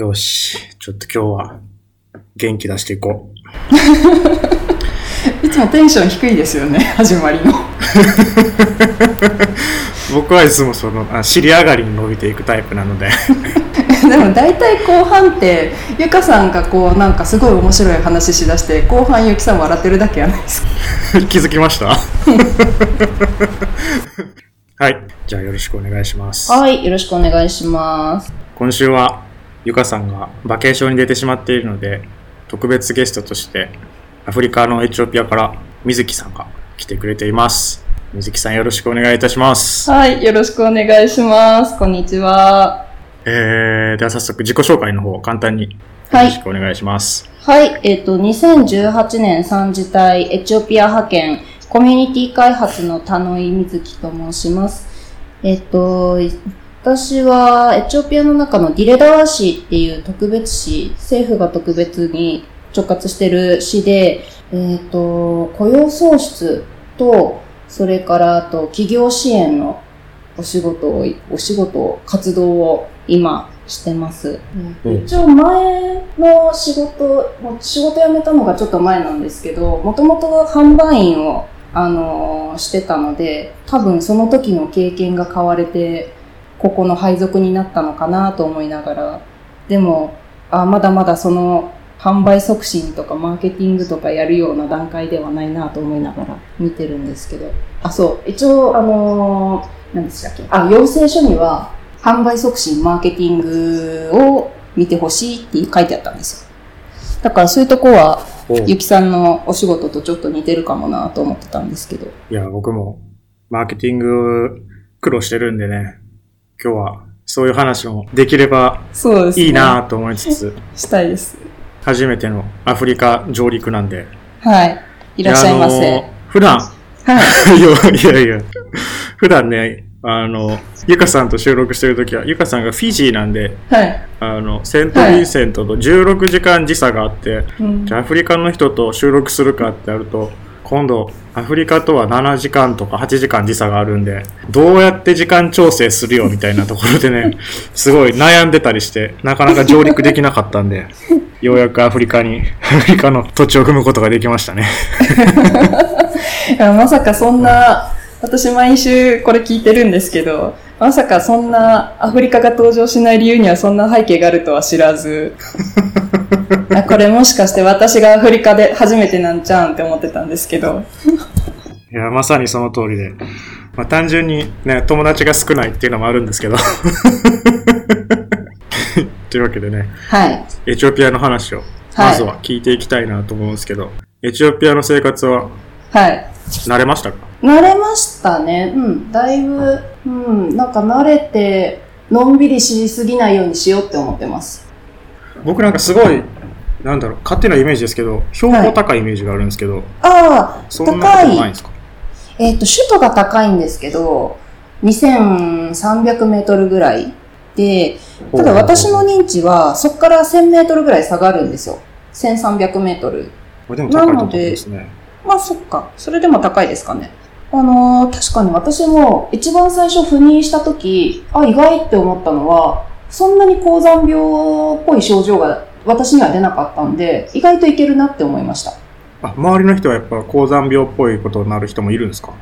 よし、ちょっと今日は元気出していこ いつもテンション低いですよね、始まりの。う。僕はいつもその、あ尻上がりに伸びていくタイプなので。でも大体後半って、ゆかさんがこうなんかすごい面白い話しだして、後半ゆきさん笑ってるだけやないですか。気づきました？はい。じゃあよろしくお願いします。はい、よろしくお願いします。今週はゆかさんがバケーションに出てしまっているので、特別ゲストとしてアフリカのエチオピアから水木さんが来てくれています。水木さんよろしくお願いいたします。はい、よろしくお願いします。こんにちは。えー、では早速自己紹介の方簡単によはいろしくお願いします。はい、えっ、と、2018年3次隊エチオピア派遣コミュニティ開発の田野井瑞希と申します。えっ、と、私はエチオピアの中のディレダワ市っていう特別市、政府が特別に直轄してる市で、えっ、と、雇用創出と、それからあと企業支援のお仕事を、お仕事、活動を今してます。うん一応前の仕事、もう仕事辞めたのがちょっと前なんですけど、もともと販売員を、あのーしてたので、多分その時の経験が買われて、ここの配属になったのかなと思いながら、でも、あまだまだその販売促進とかマーケティングとかやるような段階ではないなと思いながら見てるんですけど。あ、そう。一応、あのー何でしたっけ？あ、要請書には、販売促進、マーケティングを見てほしいって書いてあったんですよ。だからそういうとこは、おゆきさんのお仕事とちょっと似てるかもなと思ってたんですけど。いや、僕もマーケティング苦労してるんでね、今日はそういう話もできればそうですね。いいなと思いつつ、したいです。初めてのアフリカ上陸なんで。はい。いらっしゃいまやせ。普段、はい。いやいやいや、普段ね、あの、ゆかさんと収録してるときは、ゆかさんがフィジーなんで、はい。あの、セントヴィンセントと16時間時差があって、うんじゃあアフリカの人と収録するかってなると、今度、アフリカとは7時間とか8時間時差があるんで、どうやって時間調整するよみたいなところでね、すごい悩んでたりして、なかなか上陸できなかったんで、ようやくアフリカに、アフリカの土地を踏むことができましたね。いやまさかそんな、私毎週これ聞いてるんですけど、まさかそんなアフリカが登場しない理由にはそんな背景があるとは知らず、あこれもしかして私がアフリカで初めてなんちゃうんって思ってたんですけど、いや、まさにその通りで。まあ単純にね、友達が少ないっていうのもあるんですけど。というわけでね、はい。エチオピアの話を、まずは聞いていきたいなと思うんですけど、エチオピアの生活ははい。慣れましたか？慣れましたね。うん。だいぶ、うん。なんか慣れて、のんびりしすぎないようにしようって思ってます。僕なんかすごい、なんだろう、勝手なイメージですけど、標高高いイメージがあるんですけど、ああ、そんなこと高い。えっ、と、首都が高いんですけど、2300メートルぐらいで、ただ私の認知はそこから1000メートルぐらい下がるんですよ。1300メートル。これでも高いと思うんですね。まあそっか。それでも高いですかね。あのー確かに私も一番最初赴任した時、あ、意外って思ったのは、そんなに高山病っぽい症状が私には出なかったんで、意外といけるなって思いました。あ、周りの人はやっぱ高山病っぽいことになる人もいるんですか？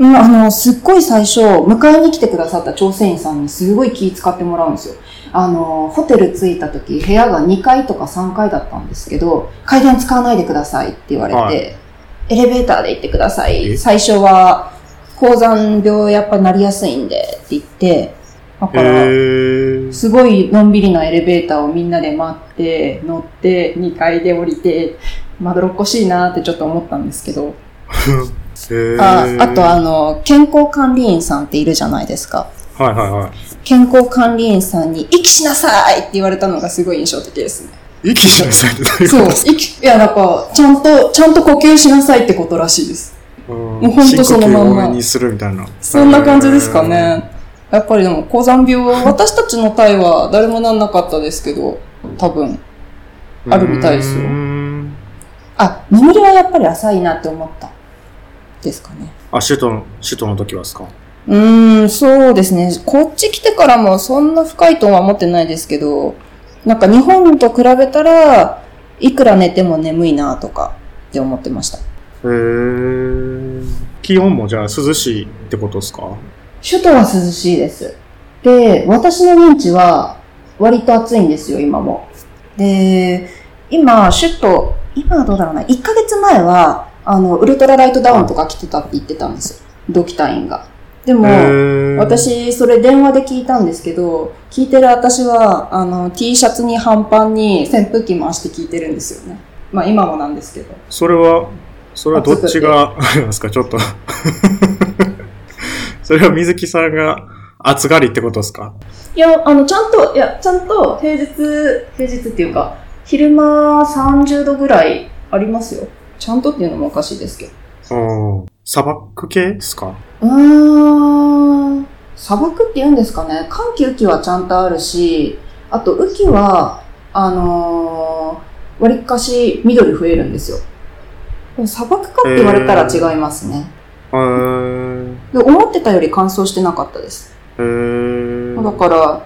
うん、あの、すっごい最初、迎えに来てくださった調整員さんにすごい気使ってもらうんですよ。あの、ホテル着いた時、部屋が2階とか3階だったんですけど、階段使わないでくださいって言われて、はいエレベーターで行ってください。え？最初は、高山病やっぱなりやすいんでって言って、だへから、ー。すごいのんびりなエレベーターをみんなで待って、乗って、2階で降りて、まどろっこしいなってちょっと思ったんですけど、ああとあの、健康管理員さんっているじゃないですか。はいはいはい。健康管理員さんに、息しなさいって言われたのがすごい印象的ですね。息しなさいってどういうそうことです、か息、いや、なんか、ちゃんと、ちゃんと呼吸しなさいってことらしいです。ももうほんとそのまんまにするみたいな。そんな感じですかね。やっぱりでも、高山病、私たちの隊は誰もなんなかったですけど、多分。あるみたいですよあ、眠りはやっぱり浅いなって思った。ですかね。あ、首都の、首都の時はですか？うーん、そうですね。こっち来てからもそんな深いとは思ってないですけど、なんか日本と比べたら、いくら寝ても眠いなとかって思ってました。へえ。気温もじゃあ涼しいってことですか？首都は涼しいです。で、私の認知は割と暑いんですよ、今も。で、今、首都、今はどうだろうな、1ヶ月前は、あの、ウルトラライトダウンとか着てたって言ってたんですよ。ドキ隊員が。でも、私、それ電話で聞いたんですけど、聞いてる私は、あの、T シャツに半パンに扇風機回して聞いてるんですよね。まあ今もなんですけど。それは、それはどっちが、ありますか？ちょっと。それは水木さんが暑がりってことですか？いや、あの、ちゃんと、いや、ちゃんと平日、平日っていうか、昼間30度ぐらいありますよ。ちゃんとっていうのもおかしいですけど。うん。砂漠系ですか？うーん。砂漠って言うんですかね。寒気雨季はちゃんとあるし、あと雨季は、あのー、割かし緑増えるんですよ。でも砂漠かって言われたら違いますね。へー。で思ってたより乾燥してなかったです。へー。だから、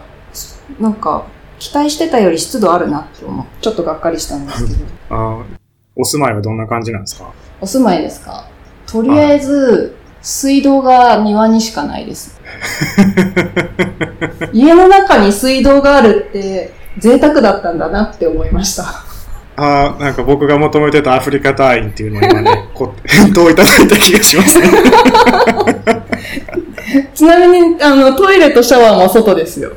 なんか、期待してたより湿度あるなって思う。ちょっとがっかりしたんですけど。あお住まいはどんな感じなんですか？お住まいですか？とりあえず、水道が庭にしかないです。家の中に水道があるって贅沢だったんだなって思いました。ああ、なんか僕が求めてたアフリカ隊員っていうのを今ね、こう、返答いただいた気がしますね。ちなみに、あの、トイレとシャワーも外ですよ。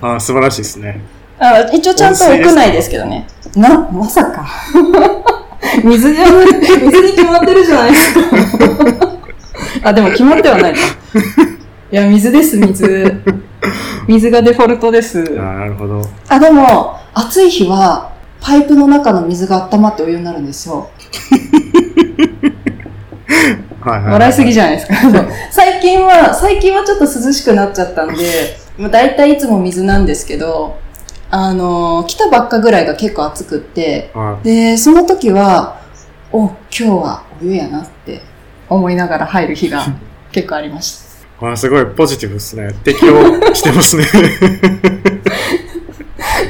ああ、素晴らしいですね。あ一応ちゃんと屋内ですけどね。な、まさか。水じゃない、水に決まってるじゃないですか。あ、でも決まってはないか。いや、水です、水。水がデフォルトです。ああ、なるほど。あ、でも、暑い日は、パイプの中の水が温まってお湯になるんですよ。はいはい、笑いすぎじゃゃないですか。最近は、最近はちょっと涼しくなっちゃったんで、まあ、大体いつも水なんですけど、あのー来たばっかぐらいが結構暑くって、あで、その時は、お、今日はお湯やなって思いながら入る日が 結構ありました。あすごいポジティブですね。適応してますね。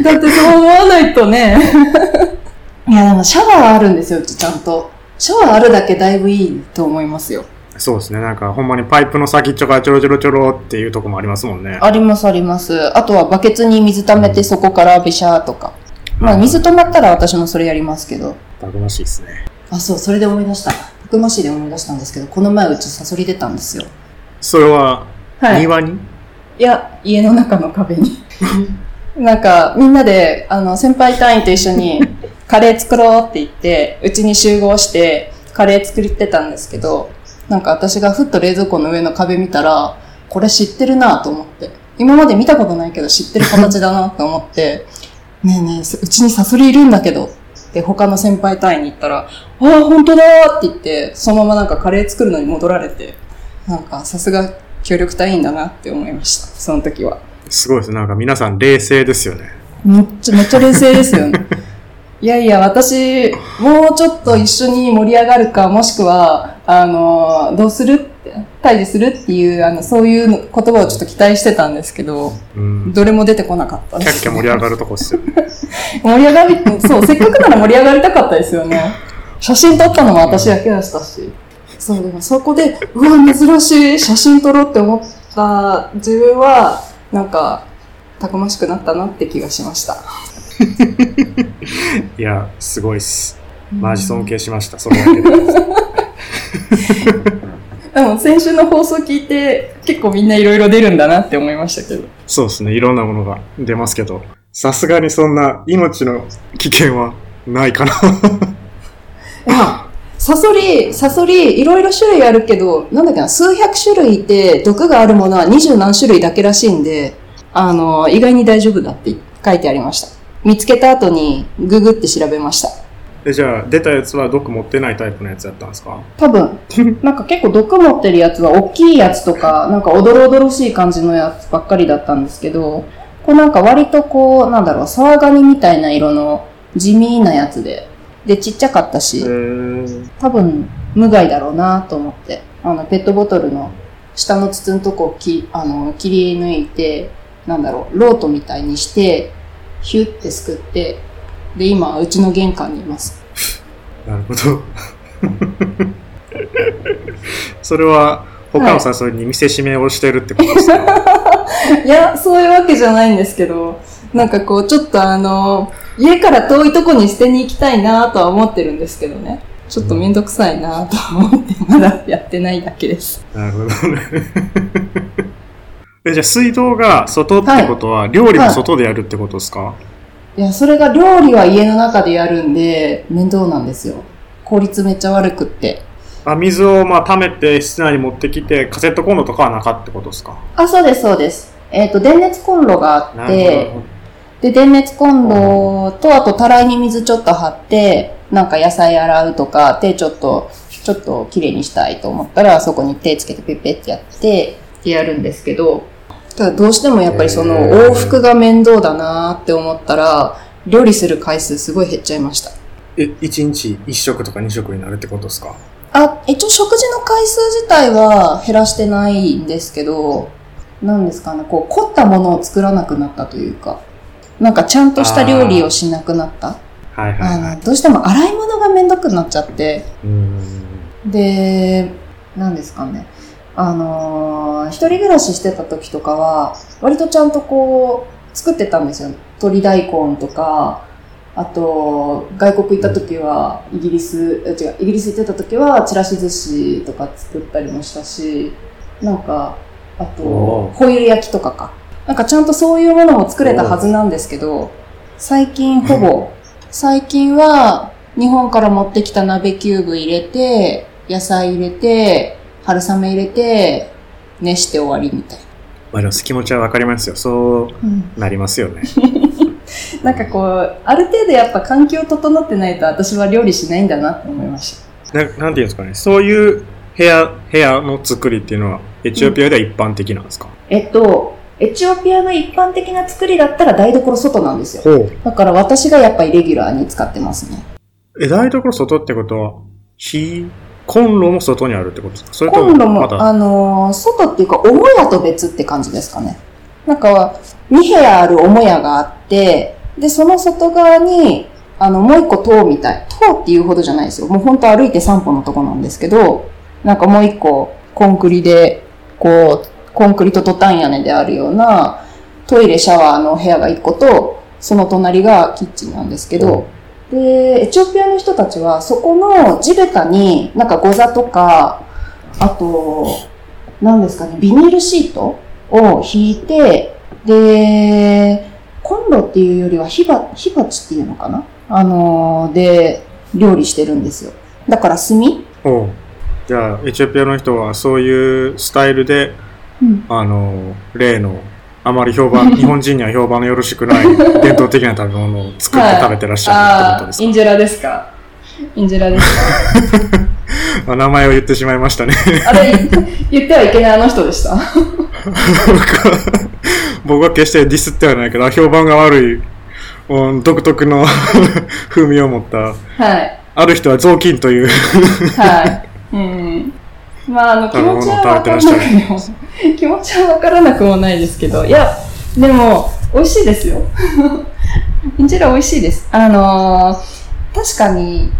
だってそう思わないとね。いや、でもシャワーあるんですよ、うちちゃんと。シャワーあるだけだいぶいいと思いますよ。そうですね。なんかほんまにパイプの先っちょがちょろちょろちょろっていうとこもありますもんね。ありますあります。あとはバケツに水溜めてそこからビシャーとか。まあ水止まったら私もそれやりますけど。たくましいですね。あ、そう、それで思い出した。たくましいで思い出したんですけど、この前うちサソリ出たんですよ。それは、はい。庭に？いや、家の中の壁に。なんか、みんなで、あの、先輩隊員と一緒に、カレー作ろうって言って、うちに集合して、カレー作ってたんですけど、なんか私がふっと冷蔵庫の上の壁見たら、これ知ってるなと思って。今まで見たことないけど知ってる形だなと思って、ねえねえ、うちにサソリいるんだけど、って他の先輩隊員に言ったら、ああ、本当だーって言って、そのままなんかカレー作るのに戻られて、なんかさすが協力隊員だなって思いました、その時は。すごいですね。なんか皆さん冷静ですよね。めっちゃ、めっちゃ冷静ですよね。いやいや、私、もうちょっと一緒に盛り上がるか、もしくは、あの、どうするって、退治するっていう、あの、そういう言葉をちょっと期待してたんですけど、うん。どれも出てこなかったです。キャッキャ盛り上がるとこっすよね。盛り上がり、そう、せっかくなら盛り上がりたかったですよね。写真撮ったのも私だけでしたし。そう、でもそこで、うわ、珍しい、写真撮ろうって思った自分は、なんか、たくましくなったなって気がしました。いや、すごいっす。マジ尊敬しました。それだけで。で も先週の放送聞いて、結構みんないろいろ出るんだなって思いましたけど。そうですね。いろんなものが出ますけど、さすがにそんな命の危険はないかな。いや、サソリ、サソリ、いろいろ種類あるけど、なんだっけな、数百種類いて、毒があるものは二十何種類だけらしいんで、あの、意外に大丈夫だって書いてありました。見つけた後にググって調べました。えじゃあ、出たやつは毒持ってないタイプのやつだったんですか？多分、なんか結構毒持ってるやつは大きいやつとか、なんかおどろおどろしい感じのやつばっかりだったんですけど、こうなんか割とこう、なんだろう、サワガニみたいな色の地味なやつで、で、ちっちゃかったし、ー、多分無害だろうなと思って、あの、ペットボトルの下の筒のとこをきあの切り抜いて、なんだろう、ロートみたいにして、ヒュッてすくって、で、今、うちの玄関にいます。なるほど。それは、他の誘いに見せしめをしてるってことですか、いや、そういうわけじゃないんですけど、なんかこう、ちょっとあの、家から遠いとこに捨てに行きたいなとは思ってるんですけどね。ちょっとめんどくさいなとは思って、まだやってないだけです。なるほどね。えじゃあ水道が外ってことは、料理も外でやるってことですか、いや、それが料理は家の中でやるんで、面倒なんですよ。効率めっちゃ悪くって。あ水をまあ溜めて室内に持ってきて、カセットコンロとかはなかったってことですか？あ、そうです、そうです。えっ、と、電熱コンロがあって、で、電熱コンロと、あと、たらいに水ちょっと張って、なんか野菜洗うとか、手ちょっと、ちょっと綺麗にしたいと思ったら、そこに手つけてペッペってやって、ってやるんですけど、ただどうしてもやっぱりその往復が面倒だなって思ったら、料理する回数すごい減っちゃいました。え、1日1食とか2食になるってことですか？あ、一応食事の回数自体は減らしてないんですけど、なんですかね、こう凝ったものを作らなくなったというか、なんかちゃんとした料理をしなくなった。はいはいあはいの、。どうしても洗い物がめんどくなっちゃって。で、なんですかね。あのー一人暮らししてた時とかは、割とちゃんとこう、作ってたんですよ。鶏大根とか、あと、外国行った時は、イギリス、え違う、イギリス行ってた時は、ちらし寿司とか作ったりもしたし、なんか、あとホイル焼きとかか。なんかちゃんとそういうものも作れたはずなんですけど、最近ほぼ、最近は日本から持ってきた鍋キューブ入れて、野菜入れて、春雨入れて、熱して終わりみたいまあでも気持ちはわかりますよ。そうな。なりますよね。なんかこう、ある程度やっぱ環境整ってないと私は料理しないんだなって思いました。ななんていうんですかね。そういう部屋、部屋の作りっていうのは、エチオピアでは一般的なんですか、えっと、エチオピアの一般的な作りだったら台所外なんですよ。だから私がやっぱりレギュラーに使ってますね。え、台所外ってことは、火、コンロも外にあるってことですか？それとコンロも、あのー外っていうか、母屋と別って感じですかね。なんか、2部屋ある母屋があって、で、その外側に、あの、もう一個塔みたい。塔っていうほどじゃないですよ。もうほんと歩いて3歩のとこなんですけど、なんかもう一個、コンクリで、こう、コンクリとトタン屋根であるような、トイレ、シャワーの部屋が1個と、その隣がキッチンなんですけど、で、エチオピアの人たちは、そこの地べたに、なんかゴザとか、あと、何ですかね、ビニールシートを引いて、で、コンロっていうよりは火ば火鉢っていうのかな？あのーで、料理してるんですよ。だから炭？おうじゃあ、エチオピアの人はそういうスタイルで、うん。あの、例の、あまり評判、日本人には評判のよろしくない 伝統的な食べ物を作って食べてらっしゃるってことですか、インジェラですか？インジェラですか？まあ名前を言ってしまいましたね。あれ、言ってはいけないあの人でした？僕は決してディスってはないけど、評判が悪い、うん独特の 風味を持った、はい。ある人は雑巾という、はい。うん。まあ、あの、気持ちはわからなくも、気持ちはわからなくもないですけど、いや、でも、美味しいですよ。インジェラ美味しいです。あのー確かに、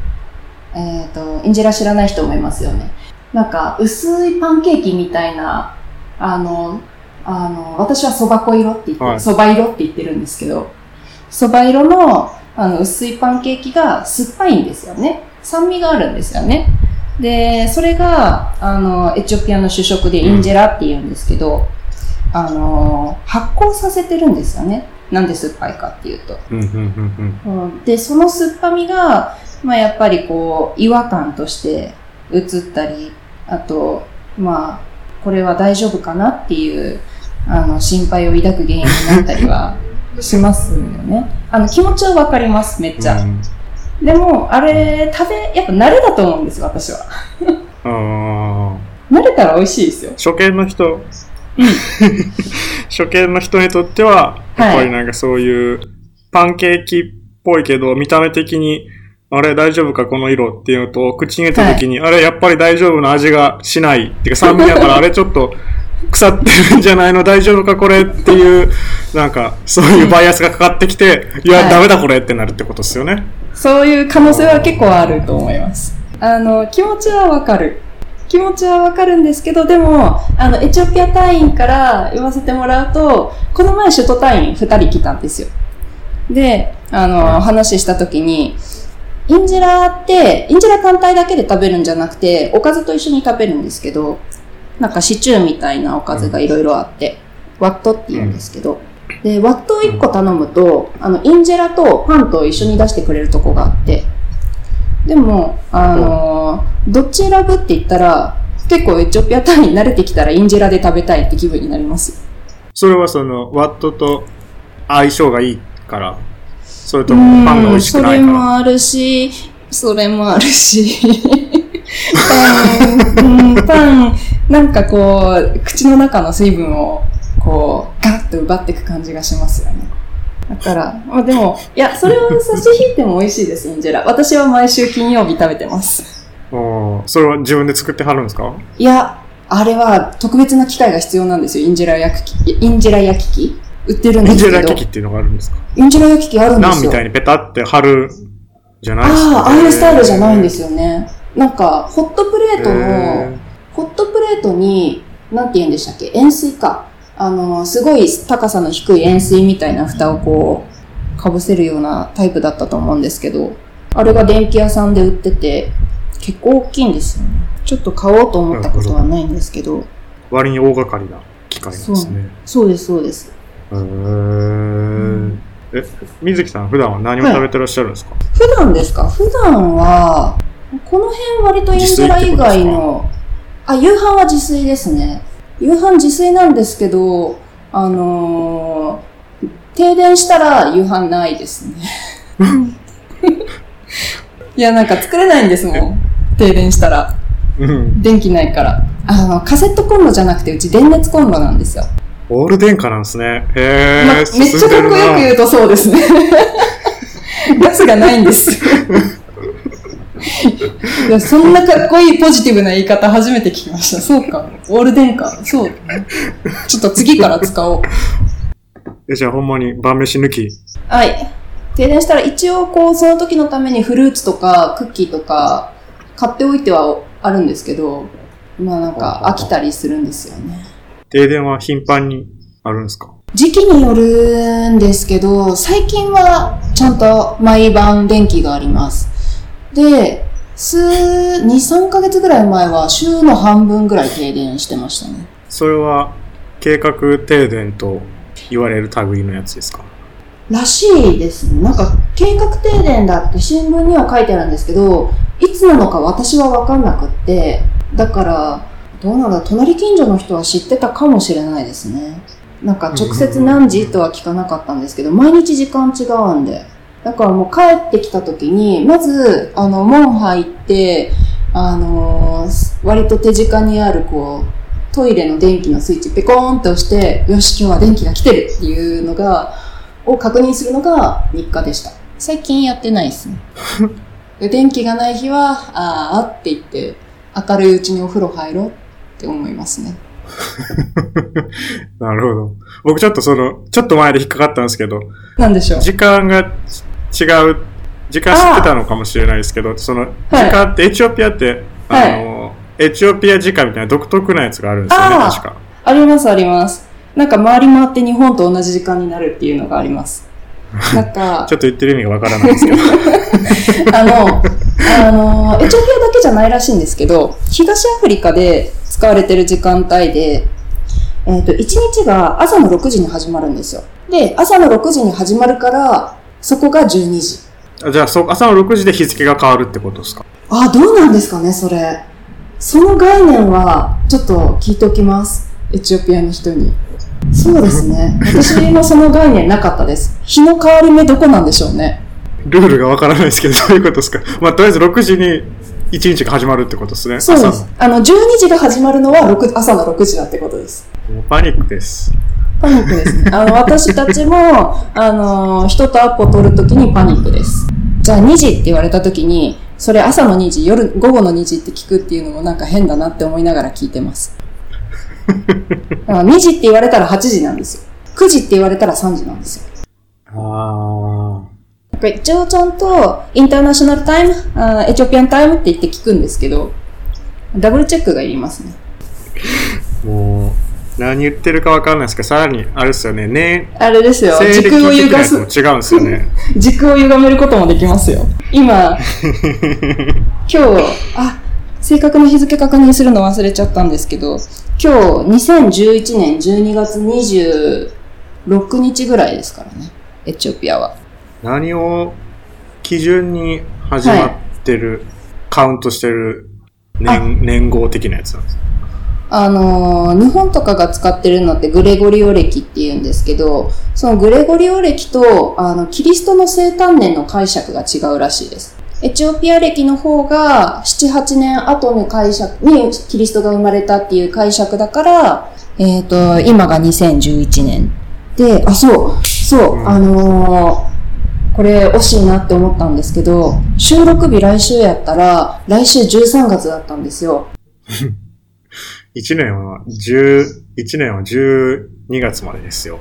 えっ、と、インジェラ知らない人もいますよね。なんか、薄いパンケーキみたいな、あの、あの、私は蕎麦粉色って言って、はい蕎麦色って言ってるんですけど、蕎麦色の、あの、薄いパンケーキが酸っぱいんですよね。酸味があるんですよね。で、それが、あの、エチオピアの主食でインジェラって言うんですけど、あの、発酵させてるんですよね。なんで酸っぱいかっていうと。うんうんうんうんで、その酸っぱみが、まあやっぱりこう、違和感として映ったり、あと、まあ、これは大丈夫かなっていう、あの、心配を抱く原因になったりはしますよね。あの、気持ちはわかります、めっちゃ。うんでも、あれ、食べ、やっぱ慣れだと思うんですよ、私は。あー慣れたら美味しいですよ。初見の人、初見の人にとっては、やっぱりなんかそういうパンケーキっぽいけど、見た目的に、あれ大丈夫かこの色っていうのと、口に入れた時に、あれやっぱり大丈夫な味がしない。っていうか酸味だから、あれちょっと、腐ってるんじゃないの大丈夫かこれっていう、なんか、そういうバイアスがかかってきて、いや、はいダメだこれってなるってことですよね。そういう可能性は結構あると思います。あの、気持ちはわかる。気持ちはわかるんですけど、でも、あの、エチオピア隊員から言わせてもらうと、この前首都隊員2人来たんですよ。で、あの、話した時に、インジェラって、インジラ単体だけで食べるんじゃなくて、おかずと一緒に食べるんですけど、なんかシチューみたいなおかずがいろいろあって、ワットって言うんですけど、で、ワットを1個頼むと、あの、インジェラとパンと一緒に出してくれるとこがあって、でも、あのーどっち選ぶって言ったら、結構エチオピア単位に慣れてきたらインジェラで食べたいって気分になります。それはその、ワットと相性がいいから、それともパンが美味しくないそれから。もあるし、それもあるし、パン、うんパン、なんかこう、口の中の水分を、こう、ガッと奪っていく感じがしますよね。だから、まあでも、いや、それを差し引いても美味しいです、インジェラ。私は毎週金曜日食べてます。おーそれは自分で作ってはるんですか？いや、あれは特別な機械が必要なんですよ、インジェラ焼き器。インジェラ焼き器売ってるんインジですけど。ェラ機器っていうのがあるんですか？インジェラ焼き器あるんですよ。ナンみたいにペタって貼るじゃないですか、ああ、ああいうスタイルじゃないんですよね。なんか、ホットプレートの、へホットプレートに、なんて言うんでしたっけ？塩水か。あの、すごい高さの低い塩水みたいな蓋をこう、かぶせるようなタイプだったと思うんですけど、あれが電気屋さんで売ってて、結構大きいんですよね。ちょっと買おうと思ったことはないんですけど、割に大掛かりな機械なんですね。そうです、そうです。へーえ、水木さん普段は何を食べてらっしゃるんですか、普段ですか？普段は、この辺割とインジェラ以外の、あ、夕飯は自炊ですね。夕飯自炊なんですけど、あのー停電したら夕飯ないですね。いや、なんか作れないんですもん。停電したら。うん。電気ないから。あの、カセットコンロじゃなくて、うち電熱コンロなんですよ。オール電化なんですね。へー。ま、めっちゃかっこよく言うとそうですね。ガスがないんですよ。いやそんなかっこいいポジティブな言い方初めて聞きました。そうか。オール電化。そう。ちょっと次から使おう。え、じゃあほんまに晩飯抜き？はい。停電したら一応こう、その時のためにフルーツとかクッキーとか買っておいてはあるんですけど、まあなんか飽きたりするんですよね。停電は頻繁にあるんですか？時期によるんですけど、最近はちゃんと毎晩電気があります。で、数、2、3ヶ月ぐらい前は週の半分ぐらい停電してましたね。それは計画停電と言われる類のやつですか？らしいですね。なんか計画停電だって新聞には書いてあるんですけど、いつなのか私はわかんなくって、だから、どうなんだ、隣近所の人は知ってたかもしれないですね。なんか直接何時とは聞かなかったんですけど、毎日時間違うんで。だからもう帰ってきた時に、まず、あの、門入って、あのー割と手近にある、こう、トイレの電気のスイッチペコーンって押して、よし、今日は電気が来てるっていうのが、を確認するのが日課でした。最近やってないですね。で電気がない日は、あーって言って、明るいうちにお風呂入ろうって思いますね。なるほど。僕ちょっとその、ちょっと前で引っかかったんですけど、なんでしょう？時間が違う、時間知ってたのかもしれないですけど、その、時間って、エチオピアって、はいあの、エチオピア時間みたいな独特なやつがあるんですよね、確か。ありますあります。なんか回り回って日本と同じ時間になるっていうのがあります。なんかちょ、っと言ってる意味がわからないですけど。あの、あの、エチオピアだけじゃないらしいんですけど、東アフリカで使われてる時間帯で、えっ、と、1日が朝の6時に始まるんですよ。で、朝の6時に始まるから、そこが12時。あじゃあそ、朝の6時で日付が変わるってことですか？あ、どうなんですかね、それ。その概念は、ちょっと聞いておきます。エチオピアの人に。そうですね。私もその概念なかったです。日の変わり目どこなんでしょうね。ルールがわからないですけど、どういうことですか？まあ、とりあえず6時に1日が始まるってことですね。そうで朝す。あの、12時が始まるのは6朝の6時だってことです。もうパニックです。パニックですね。あの、私たちも、あの、人とアポ取るときにパニックです。じゃあ2時って言われたときに、それ朝の2時、夜、午後の2時って聞くっていうのもなんか変だなって思いながら聞いてます。だから2時って言われたら8時なんですよ。9時って言われたら3時なんですよ。あだから一応ちゃんと、インターナショナルタイム、あーエチオピアンタイムって言って聞くんですけど、ダブルチェックがいりますね。あ、もう、何言ってるかわかんないですけど、さらに、あれですよね、ね、あれですよ。時空を的歪す違うんですよね。時空を歪めることもできますよ。今、今日、あ、正確な日付確認するの忘れちゃったんですけど、今日、2011年12月26日ぐらいですからね。エチオピアは。何を基準に始まってる、カウントしてる年年号的なやつなんですか？あのー日本とかが使ってるのってグレゴリオ暦って言うんですけど、そのグレゴリオ暦と、あの、キリストの生誕年の解釈が違うらしいです。エチオピア暦の方が、7、8年後の解釈にキリストが生まれたっていう解釈だから、えっ、と、今が2011年。で、あ、そう、そう、うんあのーこれ惜しいなって思ったんですけど、収録日来週やったら、来週13月だったんですよ。1年は10、1年は12月までですよ。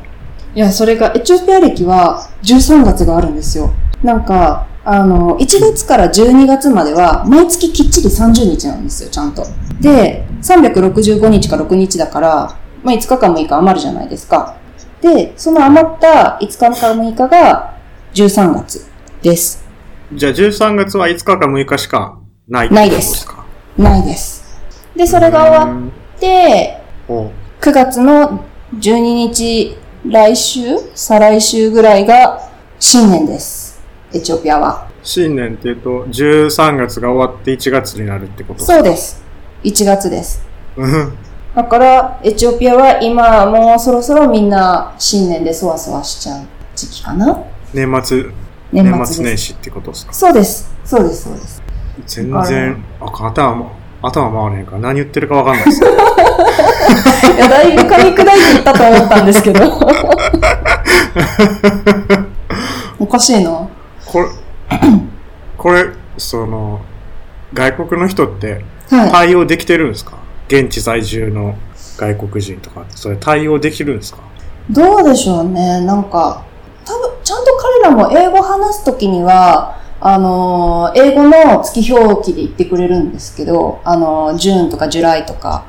いや、それが、エチオピア歴は13月があるんですよ。なんか、あの、1月から12月までは、毎月きっちり30日なんですよ、ちゃんと。で、365日か6日だから、まあ、5日か6日余るじゃないですか。で、その余った5日か6日が13月です。じゃあ13月は5日か6日しかないってことですか？ないです。で、それが終わって、お9月の12日、来週再来週ぐらいが新年です。エチオピアは。新年っていうと、13月が終わって1月になるってこと？そうです。1月です。うん。だから、エチオピアは今もうそろそろみんな新年でそわそわしちゃう時期かな年末、年年末年始ってことですか？そうです。そうです、そうです。全然、あ、頭も、頭回らへんから何言ってるかわかんないです。いや、だいぶ噛み砕いていったと思ったんですけど。おかしいな。これ、これ、その、外国の人ってはい。対応できてるんですか？現地在住の外国人とか、それ対応できるんですか？どうでしょうね。なんか、多分、ちゃんと彼らも英語話すときには、あのー、英語の月表記で言ってくれるんですけど、あのー、ジューンとかジュライとか、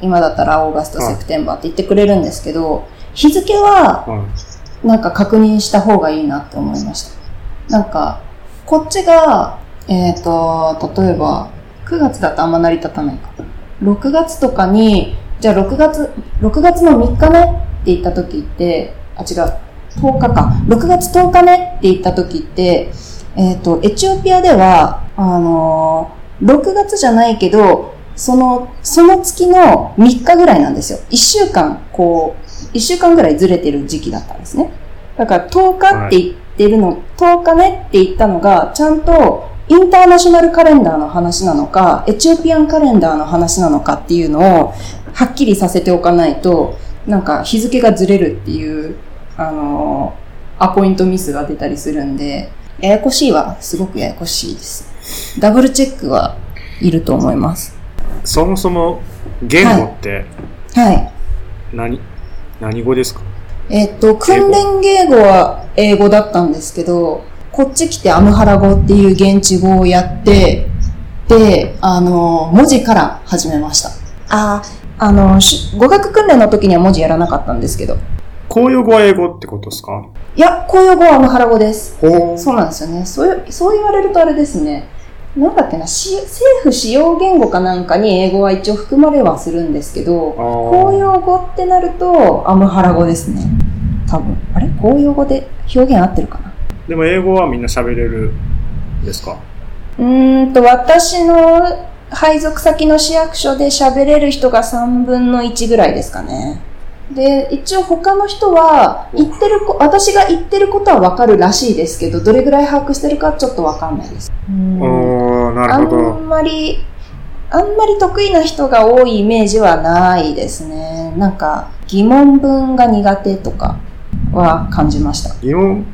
今だったらオーガスト、はいセプテンバーって言ってくれるんですけど、日付ははい。なんか確認した方がいいなって思いました。なんか、こっちが、えっ、と、例えば、9月だとあんま成り立たないか。6月とかに、じゃあ6月、6月の3日ねって言った時って、あ、違う、10日か。6月10日ねって言った時って、えっ、と、エチオピアでは、あのー6月じゃないけど、その、その月の3日ぐらいなんですよ。1週間、こう、1週間ぐらいずれてる時期だったんですね。だから10日って言ってるの、10日ねって言ったのが、ちゃんとインターナショナルカレンダーの話なのか、エチオピアンカレンダーの話なのかっていうのを、はっきりさせておかないと、なんか日付がずれるっていう、あのーアポイントミスが出たりするんで、ややこしいはすごくややこしいです。ダブルチェックはいると思います。そもそも言語ってはい。何、何語ですか？えっと、訓練言語は英語だったんですけど、こっち来てアムハラ語っていう現地語をやって、で、あの、文字から始めました。あ、あの、し語学訓練の時には文字やらなかったんですけど。公用語は英語ってことですか？いや、公用語はアムハラ語です。そうなんですよね。そうそう言われるとあれですね。なんだっけな、し政府使用言語かなんかに英語は一応含まれはするんですけど、公用語ってなるとアムハラ語ですね。多分。あれ？公用語で表現合ってるかな？でも英語はみんな喋れるんですか？うーんと、私の配属先の市役所で喋れる人が3分の1ぐらいですかね。で、一応他の人は、言ってるこ、私が言ってることはわかるらしいですけど、どれぐらい把握してるかちょっとわかんないです。うんなあるほど。んまり、あんまり得意な人が多いイメージはないですね。なんか、疑問文が苦手とかは感じました。疑問？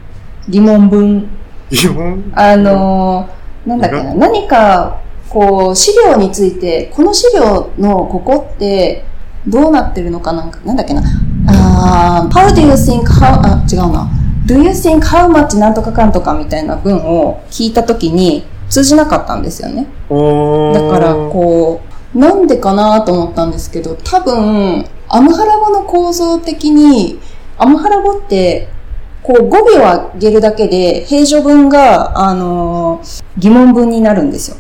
疑問文。疑問？あのーなんだっけな、何か、こう、資料について、この資料のここって、どうなってるのかなんか、なんだっけな。あー how do you think how, あ、違うな。do you think how much なんとかかんとかみたいな文を聞いたときに通じなかったんですよね。だから、こう、なんでかなと思ったんですけど、多分、アムハラ語の構造的に、アムハラ語って、こう語尾を上げるだけで、平常文が、あのー疑問文になるんですよ。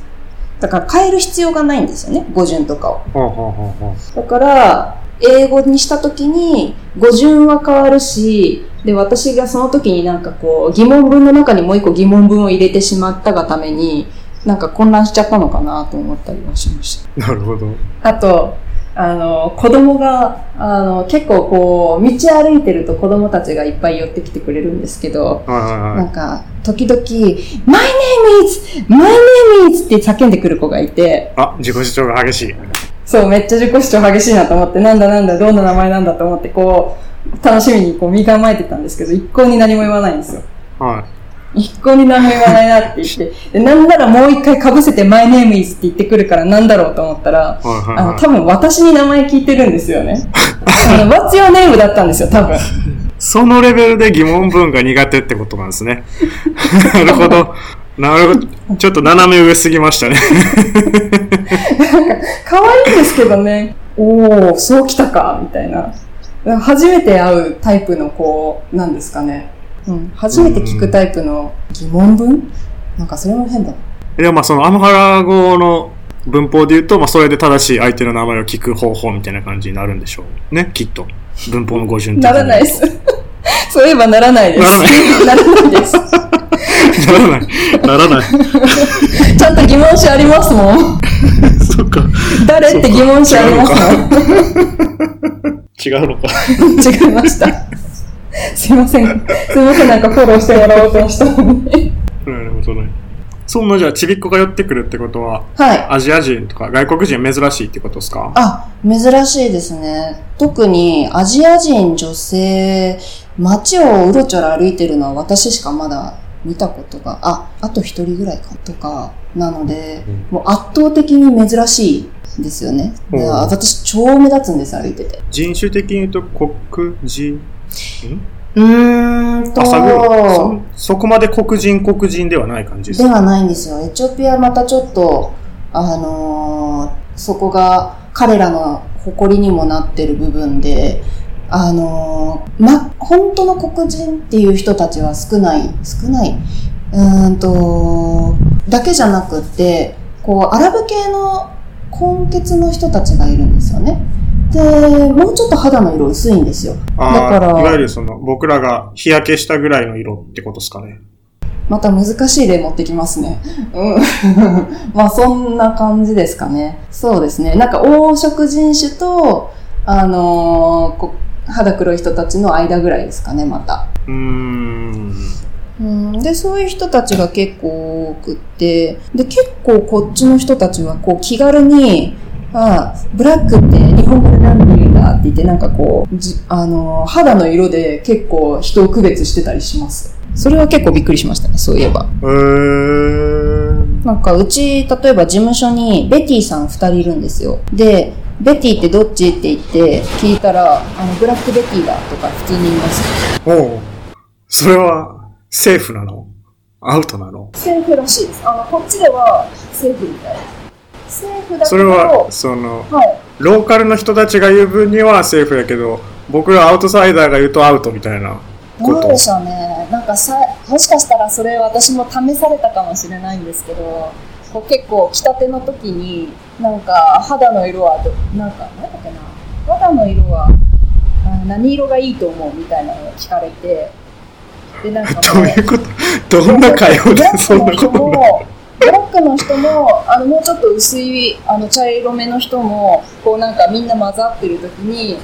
だから変える必要がないんですよね、語順とかを。ほうほうほうほうだから、英語にしたときに語順は変わるし、で、私がその時になんかこう、疑問文の中にもう一個疑問文を入れてしまったがために、なんか混乱しちゃったのかなと思ったりはしました。なるほど。あと、あの、子供が、あの、結構こう、道歩いてると子供たちがいっぱい寄ってきてくれるんですけど。なんか、時々、My name is! My name is! って叫んでくる子がいて、あ、自己主張が激しい。そう、めっちゃ自己主張激しいなと思って、なんだなんだ、どんな名前なんだと思って、こう、楽しみにこう身構えてたんですけど、一向に何も言わないんですよ。は一向に何も言わないなって言って、でなんならもう一回被せて My name is って言ってくるからなんだろうと思ったら、あの、はい。多分私に名前聞いてるんですよね。あの、What's your name? だったんですよ、多分。そのレベルで疑問文が苦手ってことなんですね。なるほど。なるほど。ちょっと斜め上すぎましたね。可愛いんですけどね。おー、そうきたか、みたいな。初めて会うタイプのこう、なんですかね。うん。初めて聞くタイプの疑問文？なんかそれも変だ。いや、まあそのアムハラ語の文法で言うと、まあそれで正しい相手の名前を聞く方法みたいな感じになるんでしょう。ね、きっと。文法の語順ならないです。そういえばならないです。ならないです。ならない。ならない。ちゃんと疑問詞ありますもん。そっか。誰って疑問詞ありますもん。違うのか。違いました。すいません。すいません、なんかフォローしてもらおうとしたのに。なるほどね。そんなじゃあちびっこが寄ってくるってことは、はい。アジア人とか外国人珍しいってことですか？あ、珍しいですね。特にアジア人女性、街をうろちょろ歩いてるのは私しかまだ見たことが、あ、あと一人ぐらいかとか、なので、もう圧倒的に珍しいですよね。でうん。私超目立つんです、歩いてて。人種的に言うと黒人？ん？うーんと、そそこまで黒人黒人ではない感じですではないんですよ。エチオピアはまたちょっと、あのーそこが彼らの誇りにもなってる部分で、あのーま、本当の黒人っていう人たちは少ない、少ない、うーんと、だけじゃなくって、こう、アラブ系の根血の人たちがいるんですよね。で、もうちょっと肌の色薄いんですよ。だからいわゆるその、僕らが日焼けしたぐらいの色ってことですかね。また難しい例持ってきますね。うん。まあそんな感じですかね。そうですね。なんか黄色人種と、あのーこ肌黒い人たちの間ぐらいですかね、また。うーん。うん、で、そういう人たちが結構多くって、で、結構こっちの人たちはこう気軽に、あブラックって日本語で何て言うんだって言って、なんかこう、じあのー肌の色で結構人を区別してたりします。それは結構びっくりしましたね、そういえば。えー。なんかうち、例えば事務所にベティさん二人いるんですよ。で、ベティってどっちって言って聞いたら、あの、ブラックベティだとか普通に言います。おうそれは、セーフなの？アウトなの？セーフらしいです。あの、こっちではセーフみたい。セーフだけど、それは、その、はい。ローカルの人たちが言う分にはセーフやけど、僕らアウトサイダーが言うとアウトみたいなことどうで。しょうね。なんかさ、もしかしたらそれ私も試されたかもしれないんですけど、こう結構来たての時に、なんか肌の色はど、なんか、なんだっけな、肌の色はあ何色がいいと思うみたいなのを聞かれて、で、なんか どういうこと？どんな会話でそんなことなブラックの人も、あの、もうちょっと薄い、あの、茶色めの人も、こうなんかみんな混ざってる時に、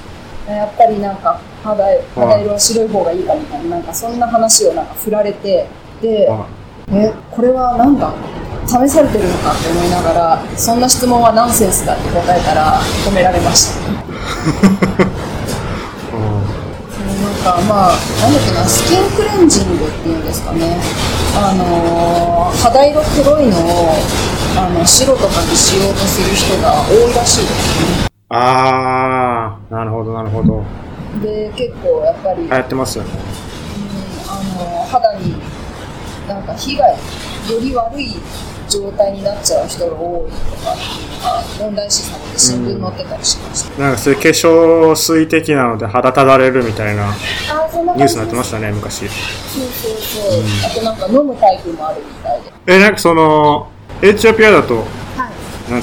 やっぱりなんか肌、肌色は白い方がいいかみたいな、なんかそんな話をなんか振られて、で、あえ、これはなんだ試されてるのかって思いながら、そんな質問はナンセンスだって答えたら止められました。かまあ、なんだっけな、スキンクレンジングっていうんですかね。あのー肌色黒いのをあの白とかにしようとする人が多いらしいですね。あー、なるほど、なるほど。で、結構やっぱり、流行ってますよね。うんあの肌になんか被害より悪い状態になっちゃう人が多いとかっていうのが問題視されて新聞載ってたりしました、なんかそういう化粧水的なので肌ただれるみたいなニュースになってまましたね、昔。そうそうそう、あとなんか飲むタイプもあるみたいで。え、なんかその、エチオピアだと、は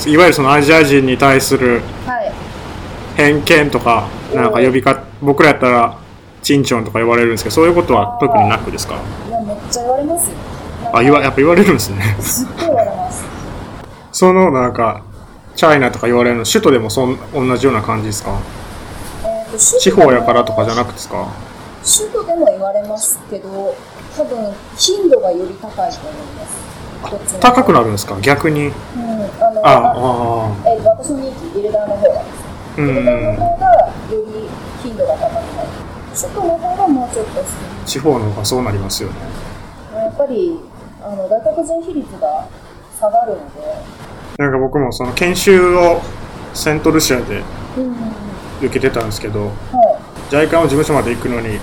い。いわゆるそのアジア人に対するはい。偏見とか、なんか呼びか、僕らやったら、チンチョンとか言われるんですけど、そういうことは特になくですか？いやめっちゃ言われますよあ、言わ、やっぱ言われるんですね。すっごい言われますそのなんか、チャイナとか言われるの、首都でもそん同じような感じですか？えーと地方やからとかじゃなくてですか？首都でも言われますけど多分頻度がより高いと思います高くなるんですか？逆に？うんあのあ、あえー私の任期、ビルダーの方がです。あ、うビルダーのん。方がより頻度が高くなる。首都の方がもうちょっと地方の方がそうなりますよね。やっぱりあの外国人比率が下がるので、なんか僕もその研修をセントルシアで受けてたんですけど、はい。JICA の事務所まで行くのに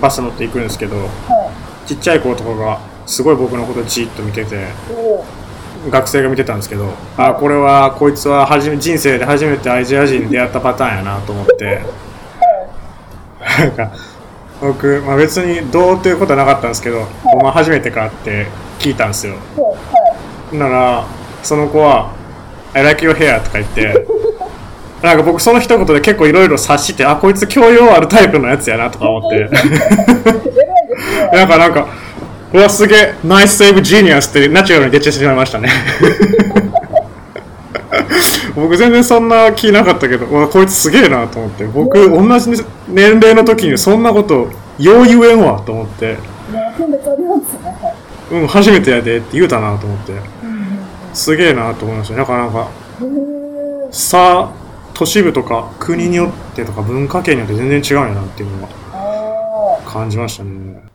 バス乗って行くんですけど、はちっちゃい子とかがすごい僕のことじっと見てて、学生が見てたんですけど、あ、これはこいつは初め人生で初めてアジア人に出会ったパターンやなと思って、はなんか僕、まあ、別にどうっていうことはなかったんですけど、お前初めてかって聞いたんですよ。なら、その子は、I like your hair とか言って、なんか僕その一言で結構いろいろ察して、あ、こいつ教養あるタイプのやつやなとか思って。なんかなんか、うわ、すげえ、ナイスセーブジーニアスってナチュラルに出てしまいましたね。僕全然そんな気なかったけど、うわ、こいつすげえなと思って、僕同じ年齢の時にそんなこと、よう言えんわと思って、ね、分別ありますね。うん、初めてやでって言うたなと思って、すげえなと思いました。なかなか、さ都市部とか国によってとか文化圏によって全然違うんやなっていうのはああ。感じましたね。